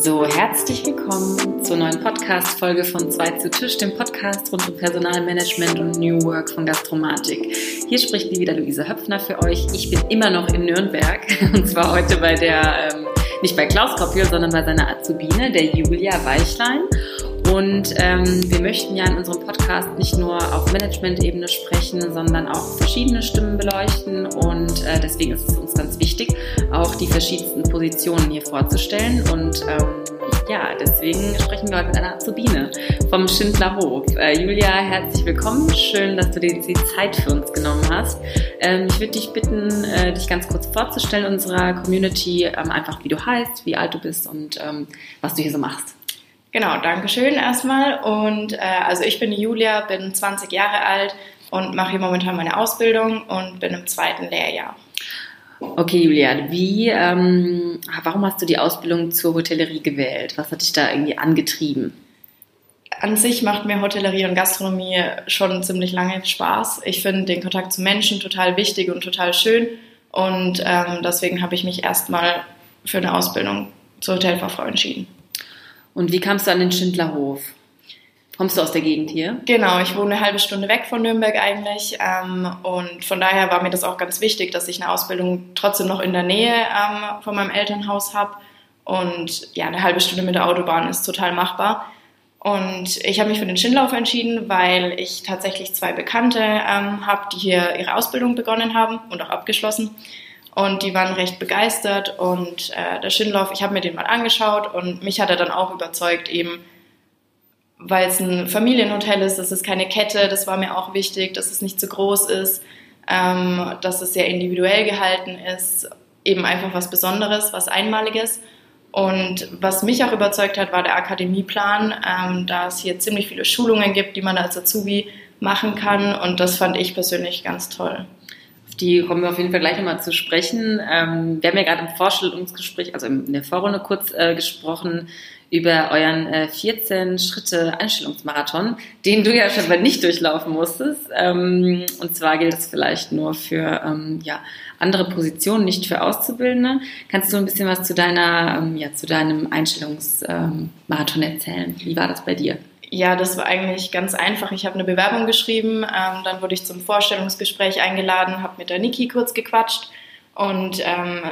So, herzlich willkommen zur neuen Podcast-Folge von Zwei zu Tisch, dem Podcast rund um Personalmanagement und New Work von Gastromatik. Hier spricht wieder Luise Höpfner für euch. Ich bin immer noch in Nürnberg und zwar heute bei der, ähm, nicht bei Klaus Koppel, sondern bei seiner Azubine, der Julia Weichlein. Und ähm, wir möchten ja in unserem Podcast nicht nur auf Management-Ebene sprechen, sondern auch verschiedene Stimmen beleuchten. Und äh, deswegen ist es uns ganz wichtig, auch die verschiedensten Positionen hier vorzustellen. Und ähm, ja, deswegen sprechen wir heute mit einer Azubine vom Schindler Hof. Äh, Julia, herzlich willkommen. Schön, dass du dir die Zeit für uns genommen hast. Ähm, ich würde dich bitten, äh, dich ganz kurz vorzustellen unserer Community, ähm, einfach wie du heißt, wie alt du bist und ähm, was du hier so machst. Genau, danke schön erstmal. Und äh, also ich bin Julia, bin 20 Jahre alt und mache hier momentan meine Ausbildung und bin im zweiten Lehrjahr. Okay, Julia, wie, ähm, warum hast du die Ausbildung zur Hotellerie gewählt? Was hat dich da irgendwie angetrieben? An sich macht mir Hotellerie und Gastronomie schon ziemlich lange Spaß. Ich finde den Kontakt zu Menschen total wichtig und total schön. Und ähm, deswegen habe ich mich erstmal für eine Ausbildung zur Hotelfachfrau entschieden. Und wie kamst du an den Schindlerhof? Kommst du aus der Gegend hier? Genau, ich wohne eine halbe Stunde weg von Nürnberg eigentlich. Ähm, und von daher war mir das auch ganz wichtig, dass ich eine Ausbildung trotzdem noch in der Nähe ähm, von meinem Elternhaus habe. Und ja, eine halbe Stunde mit der Autobahn ist total machbar. Und ich habe mich für den Schindlauf entschieden, weil ich tatsächlich zwei Bekannte ähm, habe, die hier ihre Ausbildung begonnen haben und auch abgeschlossen. Und die waren recht begeistert und äh, der Schindlauf, ich habe mir den mal angeschaut und mich hat er dann auch überzeugt, eben weil es ein Familienhotel ist, das ist keine Kette, das war mir auch wichtig, dass es nicht zu groß ist, ähm, dass es sehr individuell gehalten ist, eben einfach was Besonderes, was Einmaliges. Und was mich auch überzeugt hat, war der Akademieplan, ähm, da es hier ziemlich viele Schulungen gibt, die man als Azubi machen kann. Und das fand ich persönlich ganz toll die kommen wir auf jeden Fall gleich nochmal zu sprechen. Ähm, wir haben ja gerade im Vorstellungsgespräch, also in der Vorrunde kurz äh, gesprochen über euren äh, 14 Schritte Einstellungsmarathon, den du ja schon mal nicht durchlaufen musstest. Ähm, und zwar gilt es vielleicht nur für ähm, ja, andere Positionen, nicht für Auszubildende. Kannst du ein bisschen was zu deiner, ähm, ja, zu deinem Einstellungsmarathon erzählen? Wie war das bei dir? Ja, das war eigentlich ganz einfach. Ich habe eine Bewerbung geschrieben, ähm, dann wurde ich zum Vorstellungsgespräch eingeladen, habe mit der Niki kurz gequatscht und ähm,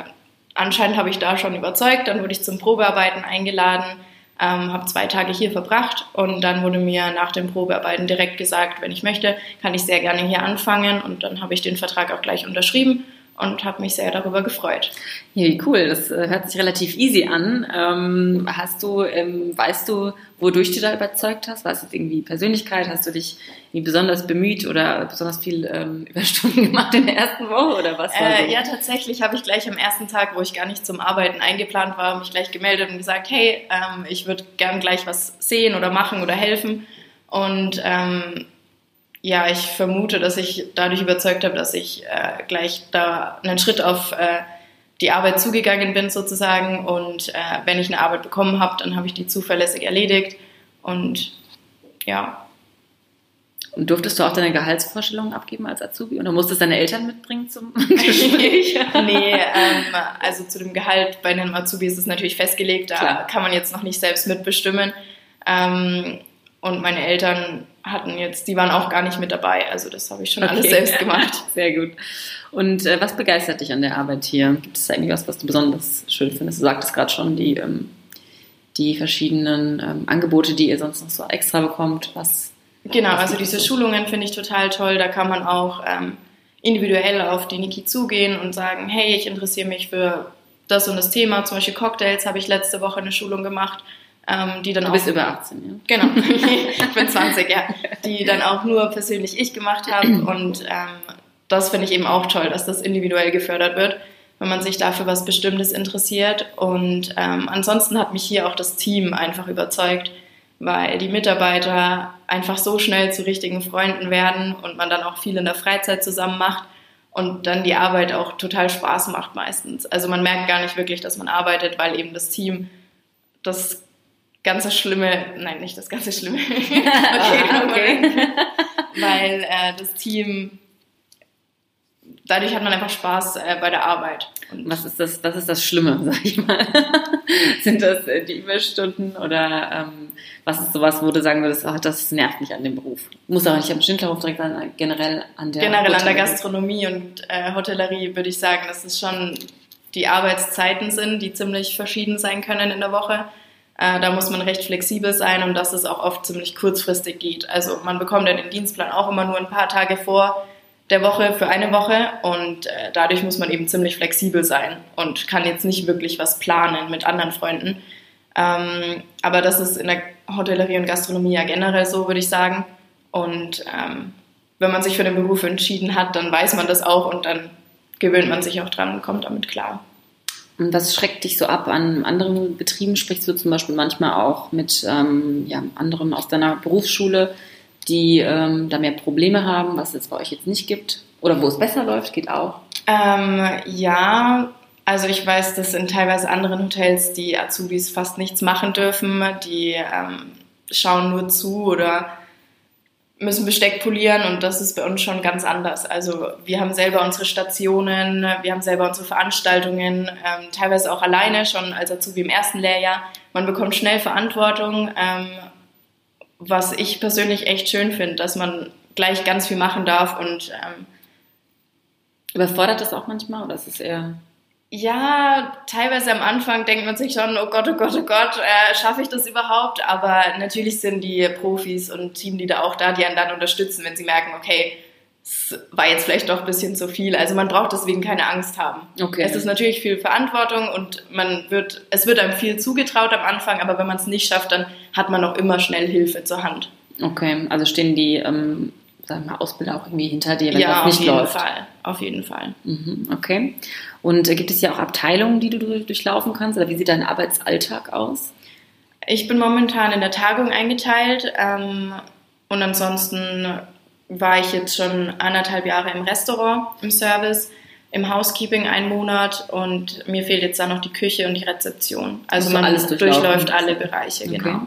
anscheinend habe ich da schon überzeugt. Dann wurde ich zum Probearbeiten eingeladen, ähm, habe zwei Tage hier verbracht und dann wurde mir nach dem Probearbeiten direkt gesagt, wenn ich möchte, kann ich sehr gerne hier anfangen und dann habe ich den Vertrag auch gleich unterschrieben und habe mich sehr darüber gefreut. Ja, wie cool, das äh, hört sich relativ easy an. Ähm, hast du, ähm, weißt du, wodurch du da überzeugt hast? War es jetzt irgendwie Persönlichkeit? Hast du dich besonders bemüht oder besonders viel ähm, Überstunden gemacht in der ersten Woche oder was? Äh, so? Ja, tatsächlich habe ich gleich am ersten Tag, wo ich gar nicht zum Arbeiten eingeplant war, mich gleich gemeldet und gesagt, hey, ähm, ich würde gern gleich was sehen oder machen oder helfen. Und ähm, ja, ich vermute, dass ich dadurch überzeugt habe, dass ich äh, gleich da einen Schritt auf äh, die Arbeit zugegangen bin sozusagen und äh, wenn ich eine Arbeit bekommen habe, dann habe ich die zuverlässig erledigt und ja. Und durftest du auch deine Gehaltsvorstellungen abgeben als Azubi oder musstest deine Eltern mitbringen zum Gespräch? nee, ähm, also zu dem Gehalt bei einem Azubi ist es natürlich festgelegt, da Klar. kann man jetzt noch nicht selbst mitbestimmen. Ähm, und meine Eltern hatten jetzt, die waren auch gar nicht mit dabei. Also das habe ich schon okay. alles selbst gemacht. Sehr gut. Und äh, was begeistert dich an der Arbeit hier? Gibt es irgendwas, was du besonders schön findest? Du sagtest gerade schon, die, ähm, die verschiedenen ähm, Angebote, die ihr sonst noch so extra bekommt. Was, genau, was also diese Schulungen finde ich total toll. Da kann man auch ähm, individuell auf die Niki zugehen und sagen, hey, ich interessiere mich für das und das Thema. Zum Beispiel Cocktails habe ich letzte Woche eine Schulung gemacht ähm, die dann du auch. bist über 18, ja. Genau, ich bin 20, ja. Die dann auch nur persönlich ich gemacht habe. Und ähm, das finde ich eben auch toll, dass das individuell gefördert wird, wenn man sich dafür was Bestimmtes interessiert. Und ähm, ansonsten hat mich hier auch das Team einfach überzeugt, weil die Mitarbeiter einfach so schnell zu richtigen Freunden werden und man dann auch viel in der Freizeit zusammen macht und dann die Arbeit auch total Spaß macht meistens. Also man merkt gar nicht wirklich, dass man arbeitet, weil eben das Team das ganze Schlimme, nein, nicht das ganze Schlimme. okay, okay. Weil äh, das Team, dadurch hat man einfach Spaß äh, bei der Arbeit. Und was ist das, was ist das Schlimme, sag ich mal? Sind das äh, die Überstunden oder ähm, was ist sowas, wo du sagen würdest, oh, das nervt mich an dem Beruf? Muss auch nicht am Schindlerhof direkt sein, generell an der Generell Hotellerie. an der Gastronomie und äh, Hotellerie würde ich sagen, dass es schon die Arbeitszeiten sind, die ziemlich verschieden sein können in der Woche. Äh, da muss man recht flexibel sein und dass es auch oft ziemlich kurzfristig geht. Also man bekommt ja den Dienstplan auch immer nur ein paar Tage vor der Woche für eine Woche und äh, dadurch muss man eben ziemlich flexibel sein und kann jetzt nicht wirklich was planen mit anderen Freunden. Ähm, aber das ist in der Hotellerie und Gastronomie ja generell so, würde ich sagen. Und ähm, wenn man sich für den Beruf entschieden hat, dann weiß man das auch und dann gewöhnt man sich auch dran und kommt damit klar. Was schreckt dich so ab an anderen Betrieben? Sprichst du zum Beispiel manchmal auch mit ähm, ja, anderen aus deiner Berufsschule, die ähm, da mehr Probleme haben, was es bei euch jetzt nicht gibt? Oder wo es besser läuft, geht auch? Ähm, ja, also ich weiß, dass in teilweise anderen Hotels die Azubis fast nichts machen dürfen. Die ähm, schauen nur zu oder müssen Besteck polieren und das ist bei uns schon ganz anders. Also wir haben selber unsere Stationen, wir haben selber unsere Veranstaltungen, ähm, teilweise auch alleine, schon als Azubi im ersten Lehrjahr. Man bekommt schnell Verantwortung ähm, was ich persönlich echt schön finde, dass man gleich ganz viel machen darf und ähm, überfordert das auch manchmal oder ist es eher ja, teilweise am Anfang denkt man sich schon, oh Gott, oh Gott, oh Gott, äh, schaffe ich das überhaupt? Aber natürlich sind die Profis und Teamleader auch da, die einen dann unterstützen, wenn sie merken, okay, es war jetzt vielleicht doch ein bisschen zu viel. Also man braucht deswegen keine Angst haben. Okay. Es ist natürlich viel Verantwortung und man wird, es wird einem viel zugetraut am Anfang, aber wenn man es nicht schafft, dann hat man auch immer schnell Hilfe zur Hand. Okay, also stehen die ähm, sagen wir, Ausbilder auch irgendwie hinter dir, wenn ja, das nicht läuft. Ja, auf jeden Fall. Auf jeden Fall. Mhm, okay. Und äh, gibt es ja auch Abteilungen, die du durchlaufen kannst? Oder wie sieht dein Arbeitsalltag aus? Ich bin momentan in der Tagung eingeteilt ähm, und ansonsten war ich jetzt schon anderthalb Jahre im Restaurant, im Service, im Housekeeping einen Monat und mir fehlt jetzt da noch die Küche und die Rezeption. Also man durchläuft alle Bereiche, okay. genau.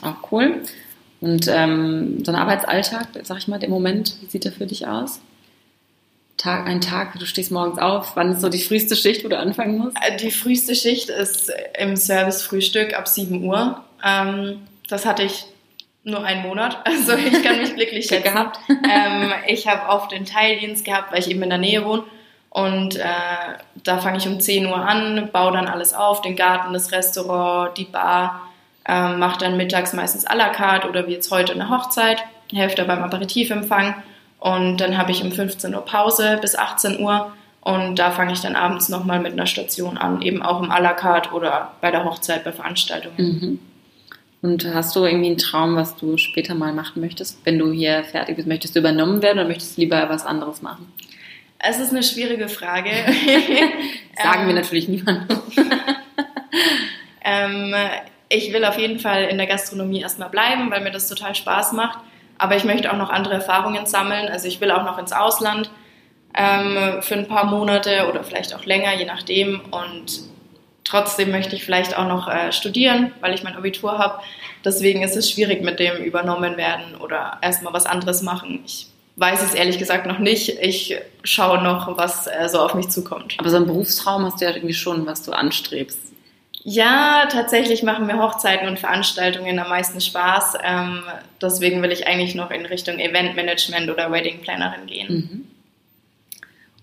Ah, cool. Und ähm, so ein Arbeitsalltag, sag ich mal, im Moment, wie sieht der für dich aus? Tag, ein Tag, du stehst morgens auf. Wann ist so die früheste Schicht, wo du anfangen musst? Äh, die früheste Schicht ist im Service-Frühstück ab 7 Uhr. Ähm, das hatte ich nur einen Monat, also ich kann mich glücklich schätzen. gehabt. ähm, ich habe oft den Teildienst gehabt, weil ich eben in der Nähe wohne. Und äh, da fange ich um 10 Uhr an, baue dann alles auf, den Garten, das Restaurant, die Bar, äh, mache dann mittags meistens à la carte oder wie jetzt heute eine Hochzeit, Hälfte beim Aperitivempfang und dann habe ich um 15 Uhr Pause bis 18 Uhr und da fange ich dann abends nochmal mit einer Station an, eben auch im à la carte oder bei der Hochzeit, bei Veranstaltungen. Mhm. Und hast du irgendwie einen Traum, was du später mal machen möchtest, wenn du hier fertig bist? Möchtest du übernommen werden oder möchtest du lieber was anderes machen? Es ist eine schwierige Frage. Sagen ähm, wir natürlich niemandem. ähm, ich will auf jeden Fall in der Gastronomie erstmal bleiben, weil mir das total Spaß macht. Aber ich möchte auch noch andere Erfahrungen sammeln. Also ich will auch noch ins Ausland ähm, für ein paar Monate oder vielleicht auch länger, je nachdem. Und Trotzdem möchte ich vielleicht auch noch äh, studieren, weil ich mein Abitur habe. Deswegen ist es schwierig mit dem übernommen werden oder erstmal was anderes machen. Ich weiß es ehrlich gesagt noch nicht. Ich schaue noch, was äh, so auf mich zukommt. Aber so einen Berufstraum hast du ja irgendwie schon, was du anstrebst. Ja, tatsächlich machen mir Hochzeiten und Veranstaltungen am meisten Spaß. Ähm, deswegen will ich eigentlich noch in Richtung Eventmanagement oder Wedding Plannerin gehen. Mhm.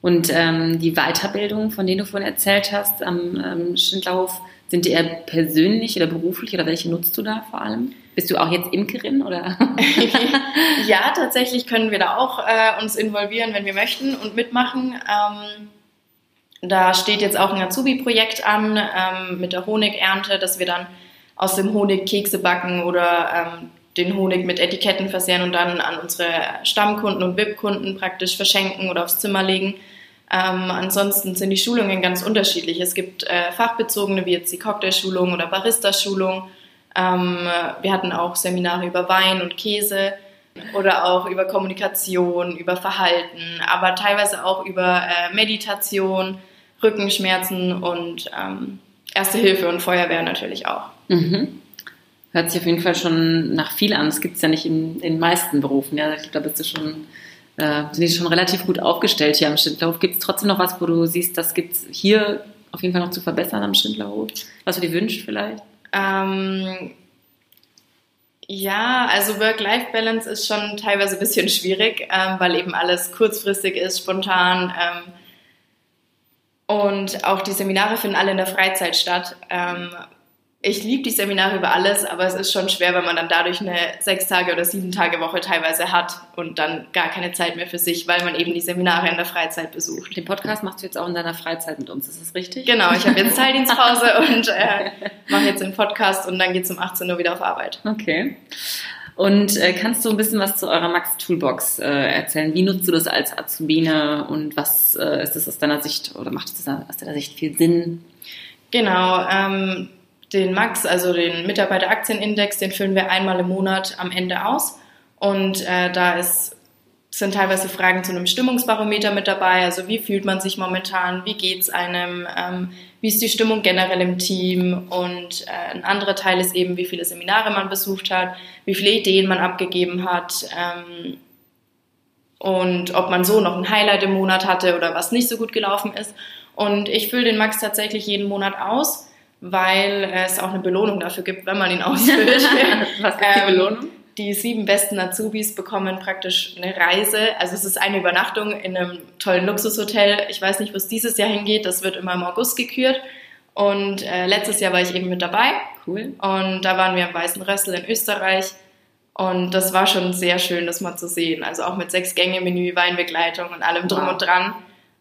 Und ähm, die Weiterbildung, von denen du vorhin erzählt hast, am ähm, Schindlerhof, sind die eher persönlich oder beruflich oder welche nutzt du da vor allem? Bist du auch jetzt Imkerin oder? ja, tatsächlich können wir da auch äh, uns involvieren, wenn wir möchten und mitmachen. Ähm, da steht jetzt auch ein Azubi-Projekt an ähm, mit der Honigernte, dass wir dann aus dem Honig Kekse backen oder ähm, den Honig mit Etiketten versehen und dann an unsere Stammkunden und VIP-Kunden praktisch verschenken oder aufs Zimmer legen. Ähm, ansonsten sind die Schulungen ganz unterschiedlich. Es gibt äh, fachbezogene, wie jetzt die Cocktailschulung oder Barista-Schulung. Ähm, wir hatten auch Seminare über Wein und Käse oder auch über Kommunikation, über Verhalten, aber teilweise auch über äh, Meditation, Rückenschmerzen und ähm, Erste Hilfe und Feuerwehr natürlich auch. Mhm. Hört sich auf jeden Fall schon nach viel an. Das gibt es ja nicht in, den meisten Berufen. Ja, ich glaube, da bist du schon Da sind die schon relativ gut aufgestellt hier am Schindlerhof. Gibt es trotzdem noch was, wo du siehst, das gibt es hier auf jeden Fall noch zu verbessern am Schindlerhof? Was du dir wünschst vielleicht? Ähm, ja, also Work-Life-Balance ist schon teilweise ein bisschen schwierig, ähm, weil eben alles kurzfristig ist, spontan. Ähm, und auch die Seminare finden alle in der Freizeit statt. Ähm, ich liebe die Seminare über alles, aber es ist schon schwer, wenn man dann dadurch eine sechs Tage oder sieben Tage Woche teilweise hat und dann gar keine Zeit mehr für sich, weil man eben die Seminare in der Freizeit besucht. Den Podcast machst du jetzt auch in deiner Freizeit mit uns, ist das richtig? Genau, ich habe jetzt Teildienstpause und äh, mache jetzt den Podcast und dann geht es um 18 Uhr wieder auf Arbeit. Okay. Und äh, kannst du ein bisschen was zu eurer Max Toolbox äh, erzählen? Wie nutzt du das als Azubine und was äh, ist das aus deiner Sicht oder macht es aus deiner Sicht viel Sinn? Genau, ähm, den Max, also den Mitarbeiteraktienindex, den füllen wir einmal im Monat am Ende aus. Und äh, da ist, sind teilweise Fragen zu einem Stimmungsbarometer mit dabei. Also wie fühlt man sich momentan? Wie geht's einem? Ähm, wie ist die Stimmung generell im Team? Und äh, ein anderer Teil ist eben, wie viele Seminare man besucht hat, wie viele Ideen man abgegeben hat. Ähm, und ob man so noch ein Highlight im Monat hatte oder was nicht so gut gelaufen ist. Und ich fülle den Max tatsächlich jeden Monat aus weil es auch eine Belohnung dafür gibt, wenn man ihn ausfüllt. Was ist die ähm, Belohnung? Die sieben besten Azubis bekommen praktisch eine Reise. Also es ist eine Übernachtung in einem tollen Luxushotel. Ich weiß nicht, wo es dieses Jahr hingeht. Das wird immer im August gekürt. Und äh, letztes Jahr war ich eben mit dabei. Cool. Und da waren wir am Weißen Rössel in Österreich. Und das war schon sehr schön, das mal zu sehen. Also auch mit sechs Gänge Menü, Weinbegleitung und allem drum wow. und dran.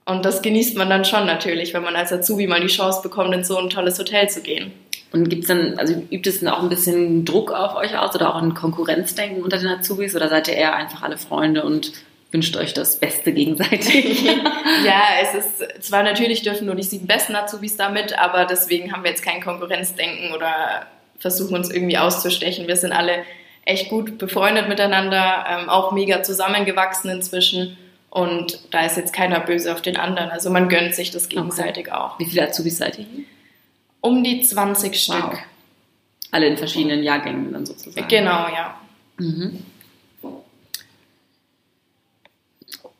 Und das genießt man dann schon natürlich, wenn man als Azubi mal die Chance bekommt, in so ein tolles Hotel zu gehen. Und gibt es dann, also übt es dann auch ein bisschen Druck auf euch aus oder auch ein Konkurrenzdenken unter den Azubis oder seid ihr eher einfach alle Freunde und wünscht euch das Beste gegenseitig? ja, es ist zwar natürlich dürfen nur die sieben besten Azubis damit, aber deswegen haben wir jetzt kein Konkurrenzdenken oder versuchen uns irgendwie auszustechen. Wir sind alle echt gut befreundet miteinander, ähm, auch mega zusammengewachsen inzwischen. Und da ist jetzt keiner böse auf den anderen. Also man gönnt sich das gegenseitig okay. auch. Wie viele Azubis seid ihr hier? Um die 20 wow. Stück. Alle in verschiedenen Jahrgängen dann sozusagen. Genau, ja. Mhm.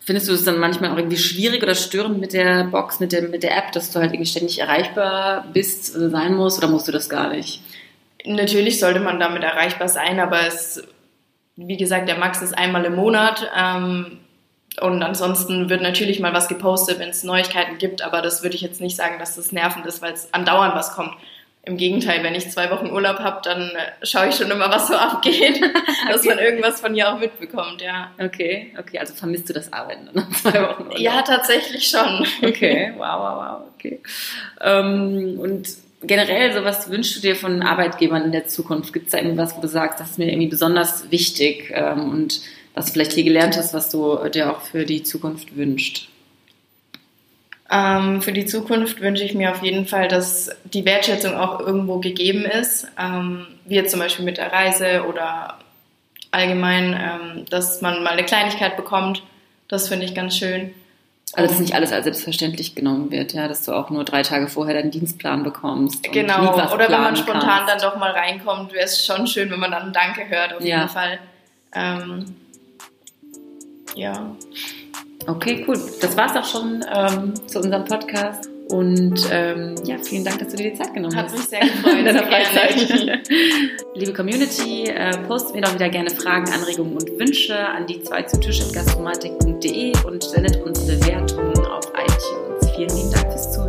Findest du es dann manchmal auch irgendwie schwierig oder störend mit der Box, mit der, mit der App, dass du halt irgendwie ständig erreichbar bist, äh, sein musst oder musst du das gar nicht? Natürlich sollte man damit erreichbar sein, aber es, wie gesagt, der Max ist einmal im Monat. Ähm, und ansonsten wird natürlich mal was gepostet, wenn es Neuigkeiten gibt, aber das würde ich jetzt nicht sagen, dass das nervend ist, weil es andauernd was kommt. Im Gegenteil, wenn ich zwei Wochen Urlaub habe, dann äh, schaue ich schon immer, was so abgeht, dass man irgendwas von ihr auch mitbekommt, ja. Okay, okay, also vermisst du das Arbeiten dann nach zwei Wochen Urlaub? Ja, tatsächlich schon. Okay, wow, wow, wow, okay. Ähm, und generell, so was wünschst du dir von Arbeitgebern in der Zukunft? Gibt es da irgendwas, wo du sagst, das ist mir irgendwie besonders wichtig ähm, und was du vielleicht hier gelernt hast, was du dir auch für die Zukunft wünschst? Ähm, für die Zukunft wünsche ich mir auf jeden Fall, dass die Wertschätzung auch irgendwo gegeben ist, ähm, wie jetzt zum Beispiel mit der Reise oder allgemein, ähm, dass man mal eine Kleinigkeit bekommt. Das finde ich ganz schön. Also dass nicht alles als selbstverständlich genommen wird, ja, dass du auch nur drei Tage vorher deinen Dienstplan bekommst. Genau, oder wenn man spontan kannst. dann doch mal reinkommt, wäre es schon schön, wenn man dann Danke hört, auf ja. jeden Fall. Ähm, ja. Okay, cool. Das war es auch schon ähm, zu unserem Podcast. Und ähm, ja, vielen Dank, dass du dir die Zeit genommen hast. Hat mich sehr gefreut. In deiner Freizeit. Liebe Community, äh, postet mir doch wieder gerne Fragen, Anregungen und Wünsche an die 2 zu Tisch und sendet uns Bewertungen auf iTunes. Vielen lieben Dank fürs Zuhören.